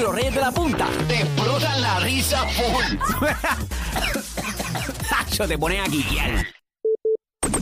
Los Reyes de la Punta te explotan la risa full. Tacho, te ponen a.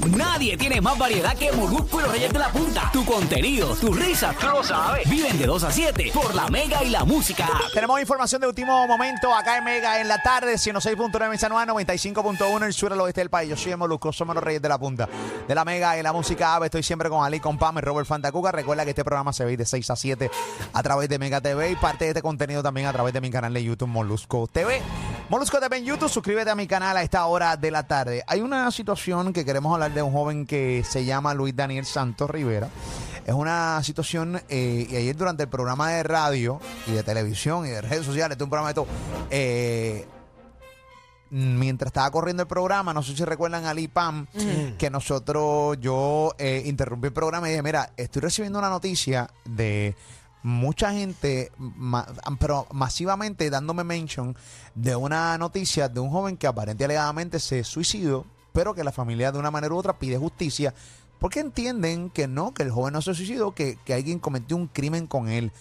Nadie tiene más variedad que Molusco y los Reyes de la Punta. Tu contenido, tu risa, tú lo sabes. Viven de 2 a 7 por la Mega y la Música. Tenemos información de último momento acá en Mega en la tarde, 106.9 en San Juan, 95.1 en el sur al oeste del país. Yo soy Molusco, somos los Reyes de la Punta. De la Mega y la Música Ave, estoy siempre con Ali, con Pam y Robert Fantacuca. Recuerda que este programa se ve de 6 a 7 a través de Mega TV y parte de este contenido también a través de mi canal de YouTube Molusco TV. Molusco TV en YouTube, suscríbete a mi canal a esta hora de la tarde. Hay una situación que queremos hablar de un joven que se llama Luis Daniel Santos Rivera. Es una situación, eh, y ayer durante el programa de radio y de televisión y de redes sociales, de un programa de todo, eh, mientras estaba corriendo el programa, no sé si recuerdan Ali Pam, que nosotros, yo eh, interrumpí el programa y dije, mira, estoy recibiendo una noticia de mucha gente, ma- pero masivamente dándome mention de una noticia de un joven que aparentemente alegadamente se suicidó, pero que la familia de una manera u otra pide justicia porque entienden que no, que el joven no se suicidó, que, que alguien cometió un crimen con él.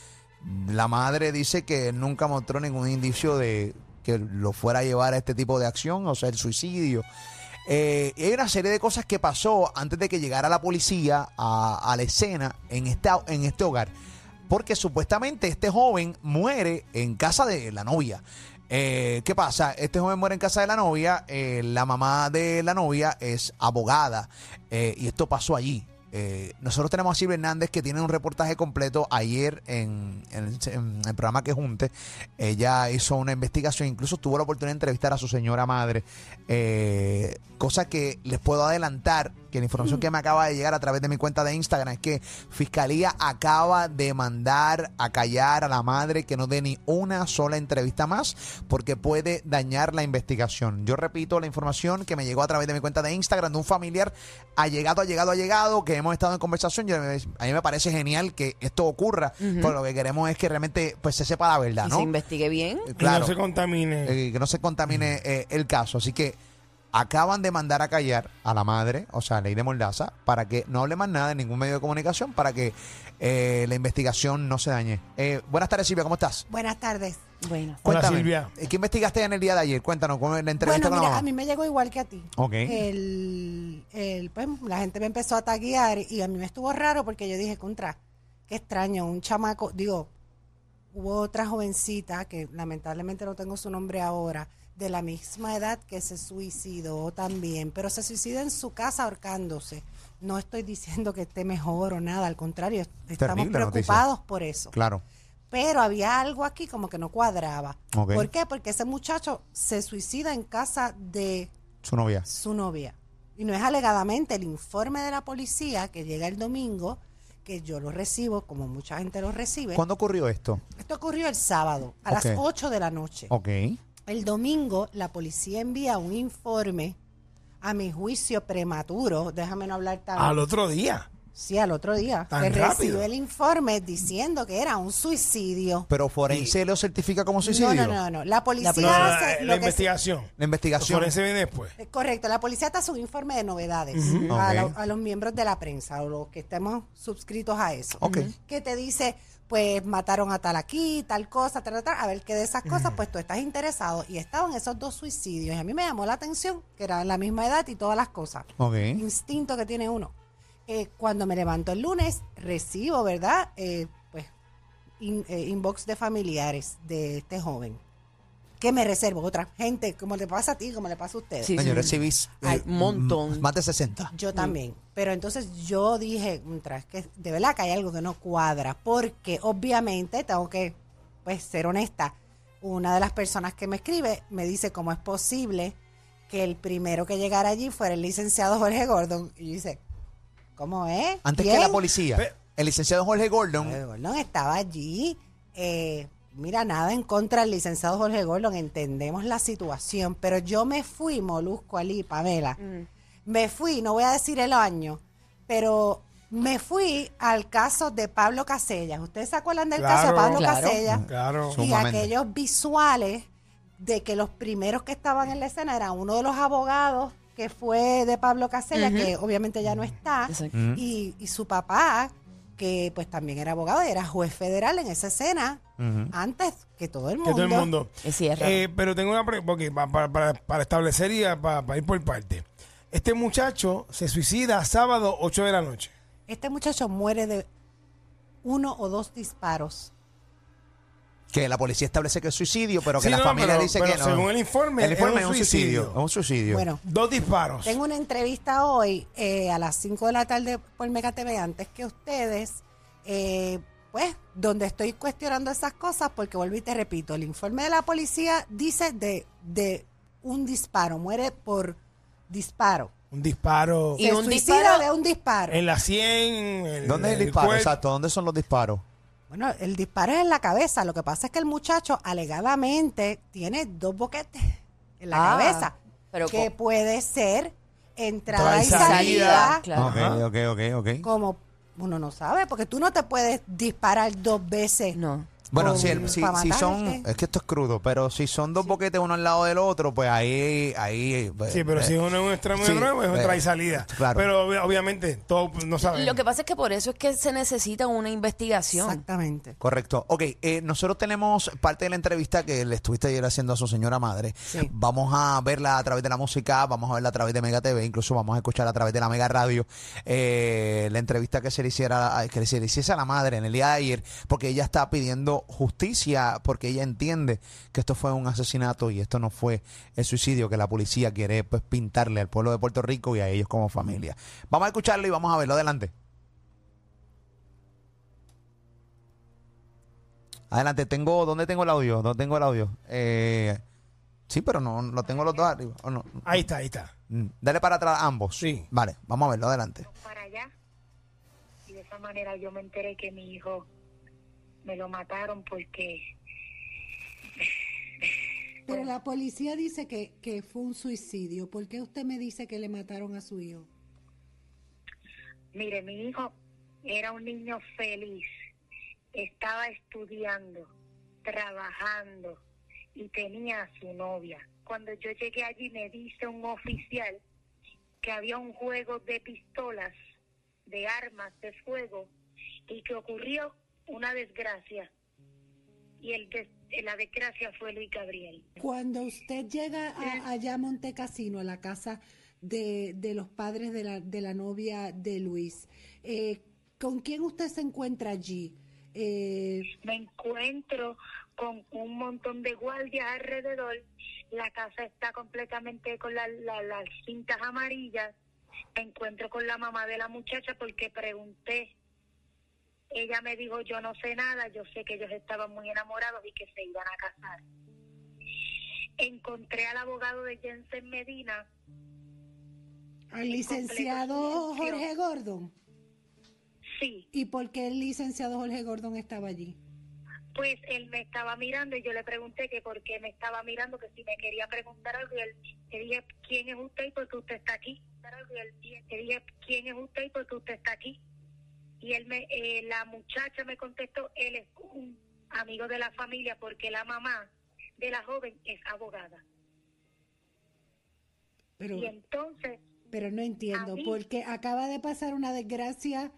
La madre dice que nunca mostró ningún indicio de que lo fuera a llevar a este tipo de acción, o sea, el suicidio. Eh, y hay una serie de cosas que pasó antes de que llegara la policía a, a la escena en, esta, en este hogar. Porque supuestamente este joven muere en casa de la novia. Eh, ¿Qué pasa? Este joven muere en casa de la novia. eh, la mamá de la novia es abogada. eh, y esto pasó allí. Nosotros tenemos a Silvia Hernández que tiene un reportaje completo ayer en, el- programa que junte. Ella hizo una investigación, incluso tuvo la oportunidad de entrevistar a su señora madre. cosa que les puedo adelantar, que la información que me acaba de llegar a través de mi cuenta de Instagram es que Fiscalía acaba de mandar a callar a la madre que no dé ni una sola entrevista más porque puede dañar la investigación. Yo repito la información que me llegó a través de mi cuenta de Instagram de un familiar allegado, allegado, allegado, que hemos estado en conversación. Yo- a mí me parece genial que esto ocurra, pero lo que queremos es que realmente pues se sepa la verdad, Y ¿no? se investigue bien. Eh, Y Claro no se contamine. eh, que no se contamine eh, el caso. Así que acaban de mandar a callar a la madre, o sea, ley de Mordaza, para que no hable más nada en ningún medio de comunicación, para que eh, la investigación no se dañe. Eh, buenas tardes, Silvia, ¿cómo estás? Buenas tardes. Bueno. Hola, Cuéntame, Silvia. eh, ¿Qué investigaste en el día de ayer? Cuéntanos, ¿cómo es la entrevista Bueno, con la mira, a mamá? mí me llegó igual que a ti. Ok. El, el, pues, la gente me empezó a taguear y a mí me estuvo raro porque yo dije, contra, qué extraño, un chamaco, digo, hubo otra jovencita que lamentablemente no tengo su nombre ahora, de la misma edad que se suicidó también, pero se suicida en su casa ahorcándose. No estoy diciendo que esté mejor o nada, al contrario, estamos Terrible noticia. preocupados por eso. Claro. Pero había algo aquí como que no cuadraba. ¿Por qué? Porque ese muchacho se suicida en casa de Su novia. su novia. Y no es alegadamente el informe de la policía que llega el domingo, que yo lo recibo, como mucha gente lo recibe. ¿Cuándo ocurrió esto? Esto ocurrió el sábado, a las 8 de la noche. Ok. El domingo la policía envía un informe, a mi juicio prematuro, déjame no hablar tan... Al otro día. Sí, al otro día. Tan que rápido. recibe el informe diciendo que era un suicidio. Pero Forense lo certifica como suicidio. No, no, no, no. La policía No, no, no, hace la, lo la que se- investigación. La investigación. Forense viene después. Eh, Correcto, la policía te hace un informe de novedades Ujú. a, Ok. la- a los miembros de la prensa o los que estemos suscritos a eso. Ok. Que te dice, pues mataron a tal aquí, tal cosa, tal, tal, tal. a ver qué de esas cosas, pues tú estás interesado. Y estaban esos dos suicidios. Y a mí me llamó la atención que eran la misma edad y todas las cosas. Ok. Instinto que tiene uno. Eh, cuando me levanto el lunes, recibo, ¿verdad? Eh, pues in- eh, inbox de familiares de este joven. Que me reservo otra gente, como le pasa a ti, como le pasa a ustedes. Sí, No, sí. yo recibí eh, Hay un montón. Más de 60. Yo también. Pero entonces yo dije, "Contra, es que de verdad que hay algo que no cuadra. Porque obviamente tengo que pues, ser honesta. Una de las personas que me escribe me dice cómo es posible que el primero que llegara allí fuera el licenciado Jorge Gordon. Y yo dice, ¿cómo es? Antes que la policía, Pe- el licenciado Jorge Gordon Jorge Gordon estaba allí. eh, mira, nada en contra del licenciado Jorge Gordon, entendemos la situación, pero yo me fui, Molusco Ali, Pamela, me fui, no voy a decir el año, pero me fui al caso de Pablo Casellas. ¿Ustedes se acuerdan del caso de Claro. Pablo Claro. Casellas? Claro. Y Sumamente. aquellos visuales de que los primeros que estaban en la escena era uno de los abogados que fue de Pablo Casella, que obviamente ya no está, y, y su papá, que pues también era abogado y era juez federal en esa escena antes que todo el Que mundo. todo el mundo. Es cierto. Eh, pero tengo una pregunta, porque pa- para, para- para establecer y para, para ir por parte. Este muchacho se suicida sábado 8 de la noche. Este muchacho muere de uno o dos disparos. Que la policía establece que es suicidio, pero que Sí, la no, familia pero- dice pero que no. según el informe, el es informe un es un suicidio. suicidio. Es un suicidio. Bueno, Dos disparos. tengo una entrevista hoy eh, a las 5 de la tarde por Mega TV antes que ustedes, eh, pues, donde estoy cuestionando esas cosas porque vuelvo y te repito, el informe de la policía dice de, de un disparo, muere por disparo. Un disparo Y Se un suicida disparo- de un disparo. en la 100. en ¿Dónde es el disparo? cuerpo. Exacto, ¿dónde son los disparos? Bueno, el disparo es en la cabeza. Lo que pasa es que el muchacho alegadamente tiene dos boquetes en la Ah, cabeza. pero que puede ser entrada y salida. salida. Claro. Ajá. Ok, ok, ok, ok. Como uno no sabe, porque tú no te puedes disparar dos veces. No. Bueno, si, el- si, pa' si son, es que esto es crudo, pero si son dos boquetes uno al lado del otro, pues ahí, ahí. pues, Sí, pero eh, si uno es un extremo sí, de nuevo, es eh, otra y salida. claro. Pero obvi- obviamente, todo no sabemos. Lo que pasa es que por eso es que se necesita una investigación. Exactamente. Correcto. Ok, eh, nosotros tenemos parte de la entrevista que le estuviste ayer haciendo a su señora madre. Sí. Vamos a verla a través de la música, vamos a verla a través de Mega TV, incluso vamos a escuchar a través de la Mega Radio eh, la entrevista que se le hiciera que se le hiciese a la madre en el día de ayer, porque ella está pidiendo justicia, porque ella entiende que esto fue un asesinato y esto no fue el suicidio que la policía quiere pues pintarle al pueblo de Puerto Rico y a ellos como familia. Vamos a escucharlo y vamos a verlo adelante. Adelante, tengo, ¿dónde tengo el audio? ¿Dónde tengo el audio? Eh, sí, pero no, lo tengo los dos arriba. ¿o no? Ahí está, ahí está. Mm, Dale para atrás ambos. Sí. Vale, vamos a verlo adelante. para allá. Y de esa manera yo me enteré que mi hijo me lo mataron porque Pero la policía dice que, que fue un suicidio. ¿Por qué usted me dice que le mataron a su hijo? Mire, mi hijo era un niño feliz, estaba estudiando, trabajando y tenía a su novia. Cuando yo llegué allí me dice un oficial que había un juego de pistolas, de armas de fuego y que ocurrió una desgracia. Y el des- la desgracia fue Luis Gabriel. Cuando usted llega a, allá a Montecasino, a la casa de, de los padres de la, de la novia de Luis, eh, ¿con quién usted se encuentra allí? Eh, me encuentro con un montón de guardias alrededor. La casa está completamente con la- la- las cintas amarillas. Me encuentro con la mamá de la muchacha porque pregunté. Ella me dijo, yo no sé nada, yo sé que ellos estaban muy enamorados y que se iban a casar. Encontré al abogado de Jensen Medina. al licenciado. Jorge Gordon. Sí, ¿Y por qué el licenciado Jorge Gordon estaba allí? pues él me estaba mirando y yo le pregunté que por qué me estaba mirando, que si me quería preguntar algo y él le dije, ¿quién es usted y por qué usted está aquí? Y él le dije, ¿quién es usted y por qué usted está aquí? Y él me, eh, la muchacha me contestó, él es un amigo de la familia porque la mamá de la joven es abogada. Pero, Y entonces, pero no entiendo, mí- porque acaba de pasar una desgracia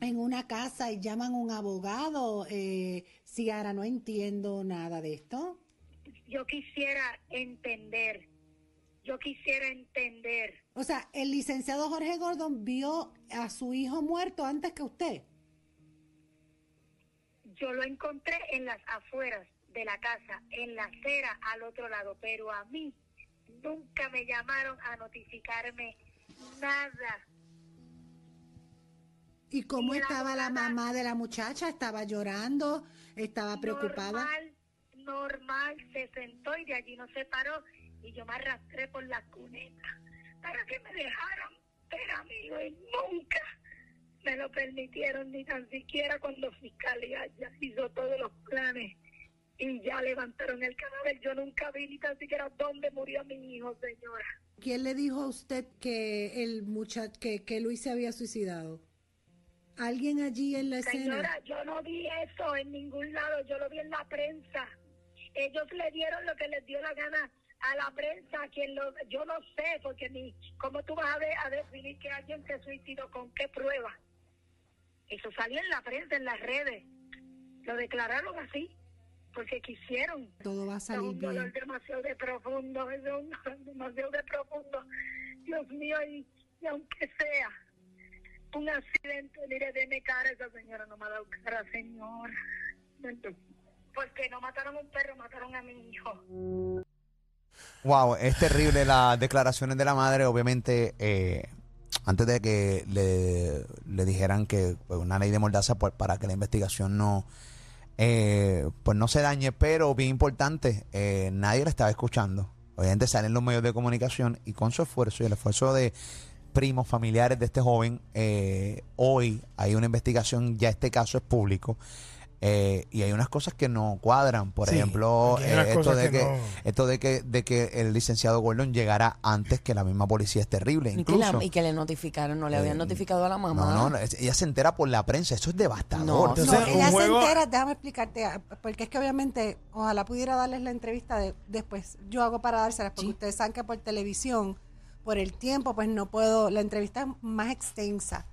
en una casa y llaman a un abogado. Eh, Ciara, no entiendo nada de esto. yo quisiera entender, yo quisiera entender O sea, el licenciado Jorge Gordon vio a su hijo muerto antes que usted. Yo lo encontré en las afueras de la casa, en la acera al otro lado, pero a mí nunca me llamaron a notificarme nada. ¿Y cómo Y la estaba la mamá de la muchacha? ¿Estaba llorando? ¿Estaba preocupada? Normal, normal, se sentó y de allí no se paró y yo me arrastré por la cuneta para que me dejaran ver a mi hijo y nunca me lo permitieron ni tan siquiera cuando Fiscalía ya hizo todos los planes y ya levantaron el cadáver. Yo nunca vi ni tan siquiera dónde murió mi hijo, señora. ¿Quién le dijo a usted que el muchacho, que, que Luis se había suicidado? ¿Alguien allí en la escena? Señora, yo no vi eso en ningún lado, yo lo vi en la prensa. Ellos le dieron lo que les dio la gana a la prensa, a quien lo, yo no sé, porque ni, ¿cómo tú vas a, ver, a definir que alguien se suicidó con qué prueba? Eso salió en la prensa, en las redes. Lo declararon así, porque quisieron. Todo va a Es salir un dolor bien. demasiado de profundo, es un dolor demasiado de profundo. Dios mío, y, y aunque sea un accidente, mire, deme cara, esa señora no me ha dado cara, señora. Porque no mataron a un perro, mataron a mi hijo. Wow, es terrible las declaraciones de la madre. Obviamente, eh, antes de que le, dijeran que pues, una ley de mordaza pues, para que la investigación no eh, pues no se dañe, pero bien importante, eh, nadie la estaba escuchando. Obviamente salen los medios de comunicación y con su esfuerzo y el esfuerzo de primos, familiares de este joven, eh, hoy hay una investigación, ya este caso es público. Eh, y hay unas cosas que no cuadran, por Sí, ejemplo, eh, esto de que que, no- esto de que de que el licenciado Gordon llegara antes que la misma policía es terrible, Y que, la- incluso. y que le notificaron, no le habían Eh, notificado a la mamá. No, no, ella se entera por la prensa, eso es devastador. No, Entonces, ella juego- se entera, déjame explicarte, ah, porque es que obviamente, ojalá pudiera darles la entrevista de, después, yo hago para dárselas, porque Sí. ustedes saben que por televisión, por el tiempo, pues no puedo, la entrevista es más extensa.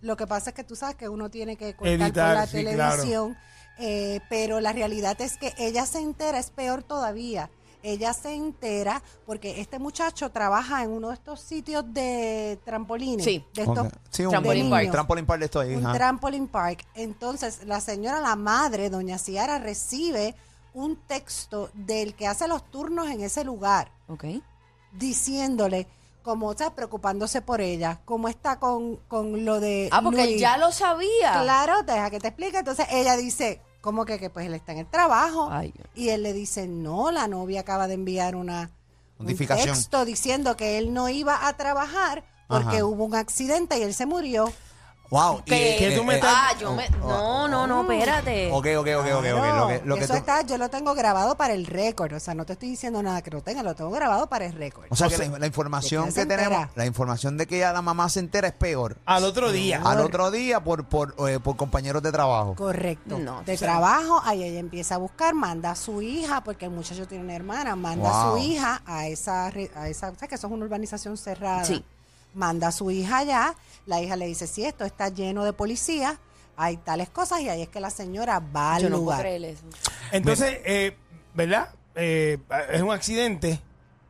Lo que pasa es que tú sabes que uno tiene que cortar Editar, por la sí, televisión, eh, pero la realidad es que ella se entera, es peor todavía. Ella se entera porque este muchacho trabaja en uno de estos sitios de trampolines. Sí. De estos ok. Sí, un Trampoline park. niños. Trampoline park de esto ahí. un trampoline park. Entonces, la señora, la madre, doña Ciara, recibe un texto del que hace los turnos en ese lugar, Ok. diciéndole, como está preocupándose por ella, cómo está con, con lo de. Ah, porque Luis. ya lo sabía. Claro, deja que te explique. Entonces ella dice, ¿cómo que, que pues él está en el trabajo? Ay. Y él le dice, no, la novia acaba de enviar una un texto diciendo que él no iba a trabajar porque Ajá. hubo un accidente y él se murió. Wow. y, ¿Qué? ¿Qué tú me estás- Ah, yo me... No, no, no, espérate. Ok, ok, ok, ok. ok. Claro, Lo que, lo que eso tú- está, yo lo tengo grabado para el récord. O sea, no te estoy diciendo nada que lo tenga, lo tengo grabado para el récord. o sea, O que sea, la, la información ¿de qué que se tenemos, entera? la información de que ya la mamá se entera es peor. Al otro día. Al otro día por, por, eh, por compañeros de trabajo. Correcto. No, de o sea- trabajo, ahí ella empieza a buscar, manda a su hija, porque el muchacho tiene una hermana, manda a Wow. su hija a esa, re- a esa, o sea, que eso es una urbanización cerrada. Sí. Manda a su hija allá, la hija le dice, sí, esto está lleno de policías, hay tales cosas, y ahí es que la señora va al Yo no puedo lugar. creer eso. Entonces, eh, ¿verdad? Eh, es un accidente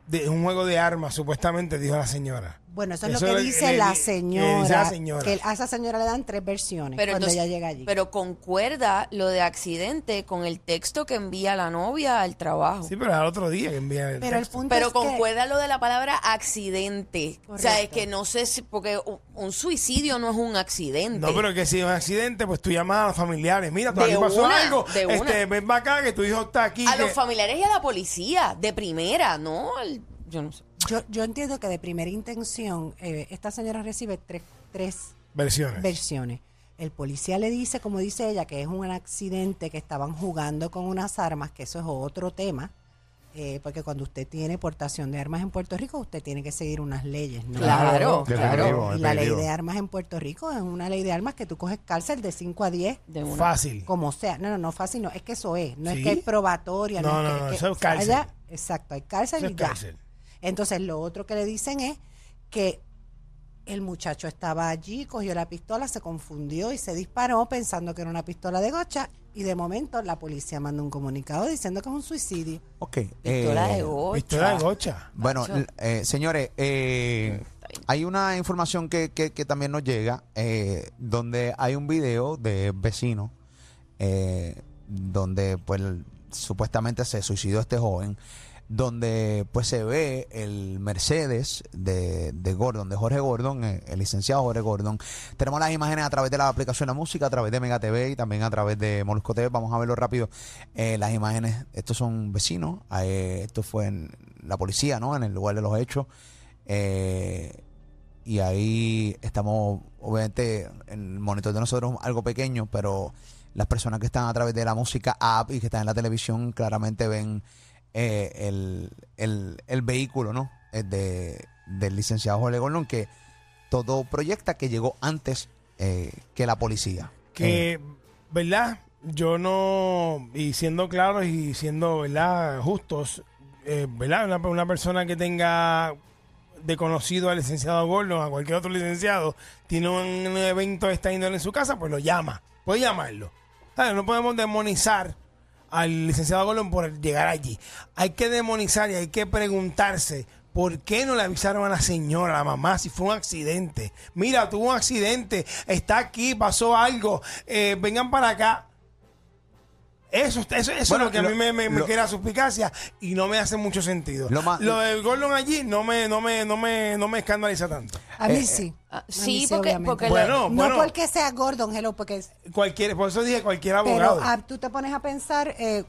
de un juego de armas, supuestamente, dijo la señora. Bueno, eso es Eso lo que le- dice le- la le dice señora. la señora. Que a esa señora le dan tres versiones Pero cuando entonces- ella llega allí. Pero concuerda lo de accidente con el texto que envía la novia al trabajo. Sí, pero al otro día que envían el Pero el texto. punto Pero es que- concuerda lo de la palabra accidente. O sea, es que no sé si, porque un, suicidio no es un accidente. No, pero que si es un accidente, pues tú llamas a los familiares. Mira, aquí pasó una, algo. de una. Este, ven para acá que tu hijo está aquí. a que- los familiares y a la policía, de primera, ¿no? El- yo no sé. Yo, yo entiendo que de primera intención, eh, esta señora recibe tres, tres Versiones. versiones. El policía le dice, como dice ella, que es un accidente, que estaban jugando con unas armas, que eso es otro tema, eh, porque cuando usted tiene portación de armas en Puerto Rico, usted tiene que seguir unas leyes, ¿no? Claro, Definitivo, Y la ley de armas en Puerto Rico es una ley de armas que tú coges cárcel de 5 a 10, De una. Fácil. como sea. No, no, no fácil, no, es que eso es, no ¿Sí? es que es probatoria. No, no, que- no, que- eso es cárcel. allá- exacto, hay cárcel Eso y es ya. Entonces, lo otro que le dicen es que el muchacho estaba allí, cogió la pistola, se confundió y se disparó pensando que era una pistola de gocha y de momento la policía manda un comunicado diciendo que es un suicidio. Ok. Pistola eh, de gocha. Pistola de gocha. Bueno, eh, señores, eh, hay una información que, que- que también nos llega, eh, donde hay un video de vecinos, eh, donde pues supuestamente se suicidó este joven, donde pues se ve el Mercedes de, de Gordon, de Jorge Gordon, eh, el licenciado Jorge Gordon. Tenemos las imágenes a través de la aplicación de música, a través de Mega TV y también a través de Molusco TV. Vamos a verlo rápido. Eh, las imágenes, estos son vecinos, esto fue en la policía, ¿no? En el lugar de los hechos. Eh, y ahí estamos, obviamente, en el monitor de nosotros algo pequeño, pero las personas que están a través de la música app y que están en la televisión claramente ven eh, el, el- el vehículo, ¿no? Eh, de, del licenciado Jorge Gordon, que todo proyecta que llegó antes eh, que la policía. Eh, Que, ¿verdad? Yo no, y siendo claros y siendo, ¿verdad? Justos, eh, ¿verdad? Una, una persona que tenga de conocido al licenciado Gordon, a cualquier otro licenciado, tiene un evento de esta índole en su casa, pues lo llama. Puede llamarlo. No podemos demonizar al licenciado Gordon por llegar allí. Hay que demonizar y hay que preguntarse por qué no le avisaron a la señora, a la mamá, si fue un accidente. Mira, tuvo un accidente, está aquí, pasó algo, eh, vengan para acá. Eso, eso, eso Bueno, es lo que a mí me, me, me lo- crea suspicacia y no me hace mucho sentido. Lo más- lo del Gordon allí no me, no me, no me, no me escandaliza tanto. A mí Eh, sí. Ah, sí, porque- obviamente. porque Bueno, no bueno, porque sea Gordon, hello, porque es- cualquier, por eso dije cualquier pero abogado. ah, tú te pones a pensar eh,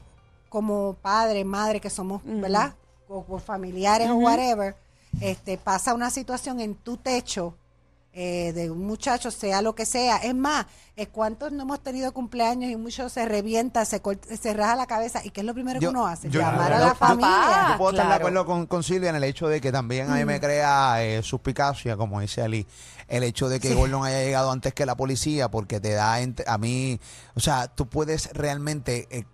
como padre, madre que somos, ¿verdad? O, o familiares o whatever, este pasa una situación en tu techo eh, de un muchacho, sea lo que sea. Es más, eh, ¿cuántos no hemos tenido cumpleaños y mucho se revienta, se, se raja la cabeza? ¿Y qué es lo primero Yo- que uno hace? yo- Llamar yo- a la yo- familia. Papá. Yo puedo estar de claro. acuerdo con, con Silvia en el hecho de que también a mí me crea eh, suspicacia, como dice Ali, el hecho de que Gordon haya llegado antes que la policía, porque te da a mí, o sea, tú puedes realmente. eh,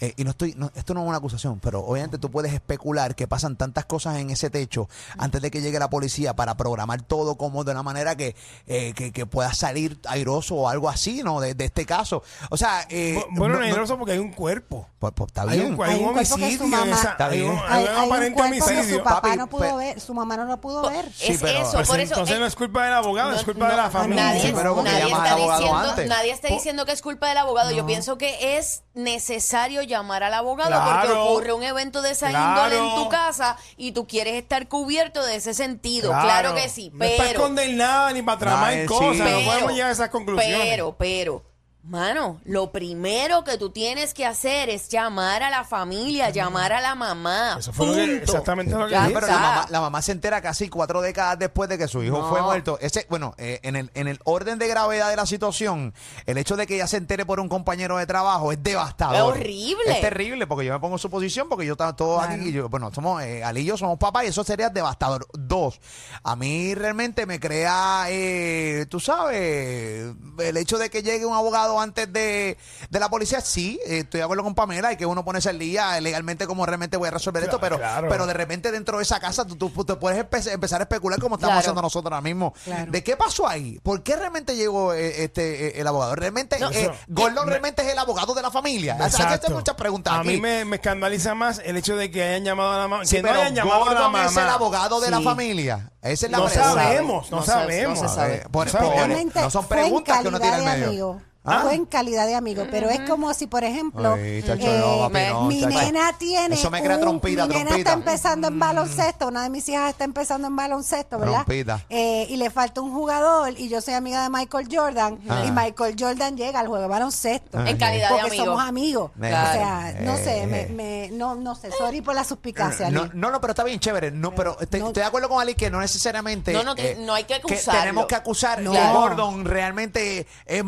eh, y no estoy, no, esto no es una acusación, pero obviamente tú puedes especular que pasan tantas cosas en ese techo antes de que llegue la policía para programar todo como de una manera que, eh, que, que pueda salir airoso o algo así, ¿no? De, de este caso. O sea, eh, Bu- bueno, no- no, no- es porque hay un cuerpo. pues, pues, está Hay bien. un, hay un homicidio. Está hay un, bien. hay un aparente homicidio. su papá Papi, no pudo ver, su mamá no lo pudo Po- ver. Sí, es pero- eso, Pues por eso. entonces eh, no es culpa del abogado, es no- culpa de la familia. Nadie, Sí, pero porque nadie llamas está diciendo, nadie está diciendo que es culpa del abogado. Yo pienso que es necesario llamar al abogado Claro. porque ocurre un evento de esa Claro. índole en tu casa y tú quieres estar cubierto de ese sentido. Claro, que sí, No estás pero condenada ni para tramar sí. cosas. no pero, podemos llegar a esas conclusiones. Pero, pero, mano, lo primero que tú tienes que hacer es llamar a la familia, llamar a la mamá. Eso fue lo que- punto. exactamente lo que Ya Sí, dije. pero la está. mamá, la mamá se entera casi cuatro décadas después de que su hijo No. fue muerto. Ese, bueno, eh, en, el, en el orden de gravedad de la situación, el hecho de que ella se entere por un compañero de trabajo es devastador. Es horrible. Es terrible, porque yo me pongo en su posición, porque yo estaba todos Claro. aquí, y yo, bueno, somos, eh, Ali y yo somos papás, y eso sería devastador. Dos, a mí realmente me crea, eh, tú sabes, el hecho de que llegue un abogado antes de, de la policía, sí, eh, estoy de acuerdo con Pamela, y que uno ponerse al día eh, legalmente cómo realmente voy a resolver esto, pero, claro. pero de repente dentro de esa casa tú, tú te puedes empe- empezar a especular como estamos Claro. haciendo nosotros ahora mismo. Claro. ¿De qué pasó ahí? ¿Por qué realmente llegó eh, este eh, el abogado? ¿Realmente No, eh, eso- Gordon me- realmente es el abogado de la familia? Hay que hacer Exacto. muchas preguntas A aquí. mí me, me escandaliza más el hecho de que hayan llamado a la mamá. Sí, que no hayan llamado a la Gordon mamá. es el abogado de la familia. Esa es la No sabemos, no, sabemos. no se sabe. Eh, por- No sabemos. por- no son preguntas que uno tiene en de medio. amigo. ¿Ah? En calidad de amigo, pero es como si, por ejemplo, Ay, chacho, eh, no, papi, no, mi chacho. nena tiene, Eso me crea un- trompita, mi nena trompita. está empezando en baloncesto, una de mis hijas está empezando en baloncesto, ¿verdad? Trompita. Eh, y le falta un jugador y yo soy amiga de Michael Jordan Ah. y Michael Jordan llega al juego de baloncesto. Ah. En calidad de porque amigo. somos amigos. Claro. O sea, no sé, Eh. me, me- no, no sé, sorry por la suspicacia. No, no, no, pero está bien chévere. No, pero estoy, No. estoy de acuerdo con Ali que no necesariamente. No, no, que- no hay que acusarlo. tenemos que acusar Gordon realmente eh,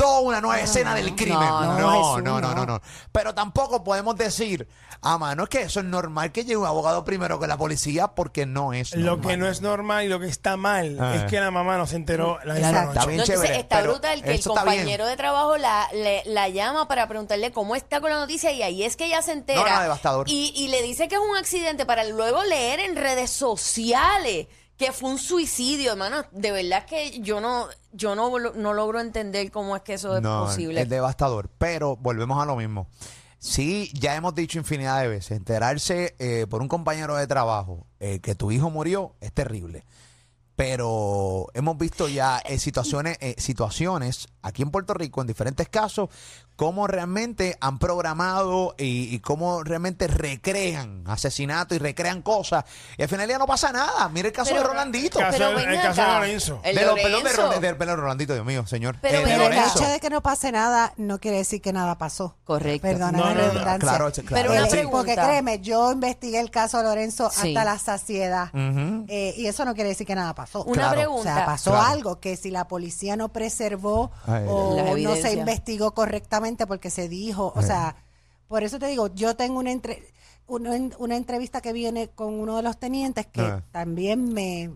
montó una nueva escena del crimen. No, No, no, no, no, no, no. no, Pero tampoco podemos decir, ah, mano, es que eso es normal que llegue un abogado primero que la policía porque no es Lo normal. que no es normal y lo que está mal Ah. es que la mamá no se enteró la. Está bien entonces chévere, está brutal que el compañero de trabajo la, le- la llama para preguntarle cómo está con la noticia y ahí es que ella se entera. No, no, devastador. Y, y le dice que es un accidente para luego leer en redes sociales que fue un suicidio, hermano. De verdad que yo no, yo no, no logro entender cómo es que eso es No, posible. Es devastador. Pero volvemos a lo mismo. Sí, ya hemos dicho infinidad de veces, enterarse eh, por un compañero de trabajo eh, que tu hijo murió es terrible. Pero hemos visto ya eh, situaciones, eh, situaciones aquí en Puerto Rico, en diferentes casos, cómo realmente han programado y, y cómo realmente recrean asesinatos y recrean cosas. Y al final ya no pasa nada. Mira el caso Pero- de Rolandito. Caso Pero ven el caso de acá, Lorenzo. el de lo, perdón, de, Lorenzo. Rolandito, Dios mío, señor. Pero Eh, de ven el acá. Lorenzo. hecho de que no pase nada no quiere decir que nada pasó. Correcto. Perdona No, la no, no, redundancia. claro, es- claro. Pero una pregunta. Porque créeme, yo investigué el caso de Lorenzo Sí. hasta la saciedad. Eh, y eso no quiere decir que nada pasó. Una Claro. O pregunta. sea, pasó Claro. algo que si la policía no preservó Ay, o no se investigó correctamente porque se dijo, o sea, por eso te digo, yo tengo una, entre- una, una entrevista que viene con uno de los tenientes que Ah. también me...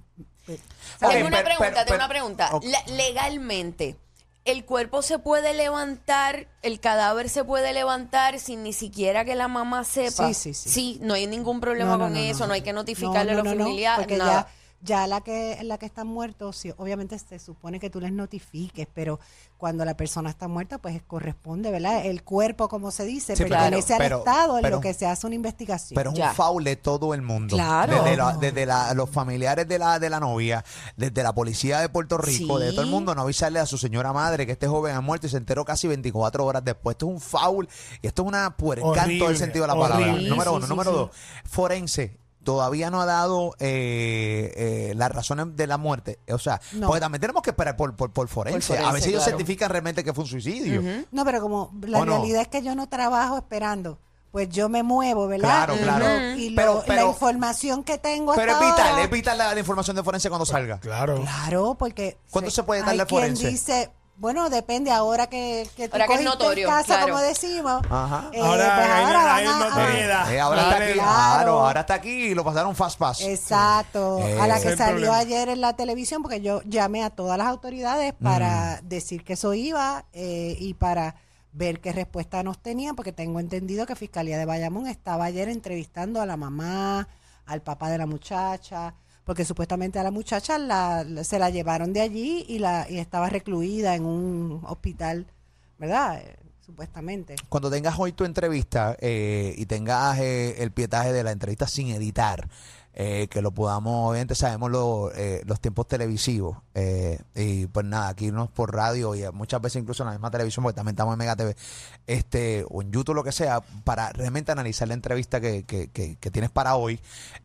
Tengo una pregunta, pero- tengo pero- una pregunta. La- legalmente, ¿el cuerpo se puede levantar, el cadáver se puede levantar sin ni siquiera que la mamá sepa? Sí, sí, sí. no hay ningún problema No, no, con no, eso, no, no. hay que notificarle No, a los familiares, nada. ya, Ya la que la que están muertos, sí, obviamente se supone que tú les notifiques, pero cuando la persona está muerta, pues corresponde, ¿verdad? El cuerpo, como se dice, Sí, pero- pertenece pero- al Estado en pero- lo que se hace una investigación. Pero es Ya. un foul de todo el mundo. Claro. Desde, la- desde la- los familiares de la, de la novia, desde la policía de Puerto Rico, Sí. de todo el mundo, no avisarle a su señora madre que este joven ha muerto y se enteró casi 24 horas después. Esto es un foul y esto es una puerca en todo el sentido de la palabra. horrible. Número Sí, uno. sí, número sí. dos. Forense. Todavía no ha dado eh, eh, las razones de la muerte. O sea, No. porque también tenemos que esperar por, por, por forense. A forense, veces ellos claro. certifican realmente que fue un suicidio. No, pero como la ¿O no? realidad es que yo no trabajo esperando, pues yo me muevo, ¿verdad? Claro, Y claro. lo- Y, lo- Pero- la información que tengo Pero es hasta vital, ahora- es vital la, la información de forense cuando salga. Claro. Claro, porque... ¿Cuánto se puede hay darle a quien forense? dice, bueno, depende ahora que, que tú Ahora que es notorio, claro. como decimos. Ajá. eh, Ahora pues hay- ahora hay van a- notoriedad. Eh, ahora está aquí, claro, ahora está aquí y lo pasaron fast pass. Exacto, Eh, a la Ese que es el salió problema. ayer en la televisión, porque yo llamé a todas las autoridades para decir que eso iba eh, y para ver qué respuesta nos tenían, porque tengo entendido que Fiscalía de Bayamón estaba ayer entrevistando a la mamá, al papá de la muchacha, porque supuestamente a la muchacha la, la- se la llevaron de allí y, la, y estaba recluida en un hospital, ¿verdad? Eh, supuestamente. Cuando tengas hoy tu entrevista eh, y tengas eh, el pietaje de la entrevista sin editar, eh, que lo podamos, obviamente sabemos lo- eh, los tiempos televisivos. eh, y pues nada, aquí irnos por radio y muchas veces incluso en la misma televisión, porque también estamos en Mega TV, este, o en YouTube, lo que sea, para realmente analizar la entrevista que, que, que- que tienes para hoy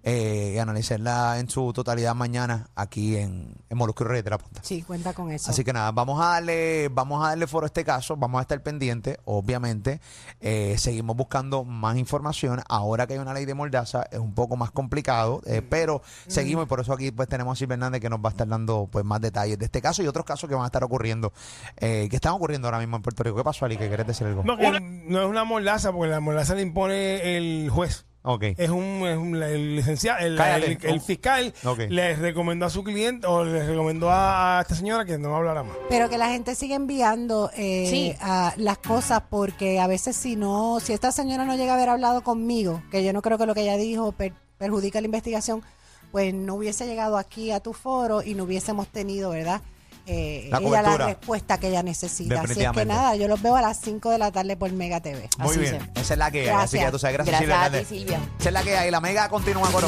eh, y analizarla en su totalidad mañana aquí en, en Molusco y Reyes de la Punta. Sí, cuenta con eso. Así que nada, vamos a darle, vamos a darle foro a este caso, vamos a estar pendientes, obviamente. Eh, seguimos buscando más información. Ahora que hay una ley de mordaza es un poco más complicado, eh, pero seguimos y por eso aquí pues tenemos a Silvia Hernández que nos va a estar dando pues más detalles de este caso y otros casos que van a estar ocurriendo, eh, que están ocurriendo ahora mismo en Puerto Rico. ¿Qué pasó, Ali? ¿Que querés decir algo? No, que no es una mordaza, porque la mordaza le impone el juez. Ok. Es un, es un- el licenciado, el, el fiscal Ok. le recomendó a su cliente o le recomendó a, a esta señora que no hablara más. Pero que la gente sigue enviando eh, Sí. a las cosas porque a veces si no, si esta señora no llega a haber hablado conmigo, que yo no creo que lo que ella dijo per- perjudica la investigación, pues no hubiese llegado aquí a tu foro y no hubiésemos tenido, ¿verdad? Eh, La ella la respuesta que ella necesita. Así es que nada, yo los veo a las 5 de la tarde por Mega TV. Muy así bien, se- esa es la que hay. Así que ya Gracias. tú sabes, gracias, Gracias Silvia a ti. Silvia. Esa es la que hay. La mega continúa con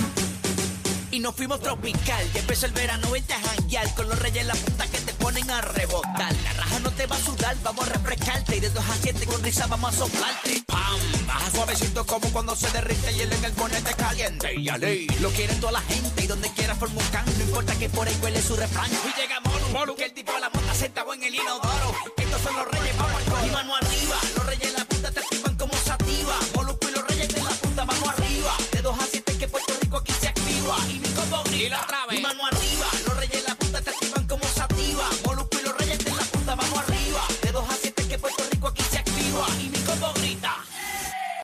Y nos fuimos tropical, ya empezó el verano, vente a janguear Con los reyes en la punta que te ponen a rebotar. La raja no te va a sudar, vamos a refrescarte. Y de dos a siete con risa vamos a soplarte. Pam, baja suavecito como cuando se derrite Y él en el bonete caliente. Y ale, lo quiere toda la gente Y donde quiera forma un can. No importa que por ahí huele su refrán. Y llega Molu, Molu que el tipo de la monta sentado en el inodoro. Estos son los reyes, vamos al coro. Y mano arriba, los reyes en la punta te activan como sativa. Molusco y los reyes de la punta, vamos arriba. De dos a siete que Puerto Rico aquí se activa. Y mi combo y la otra vez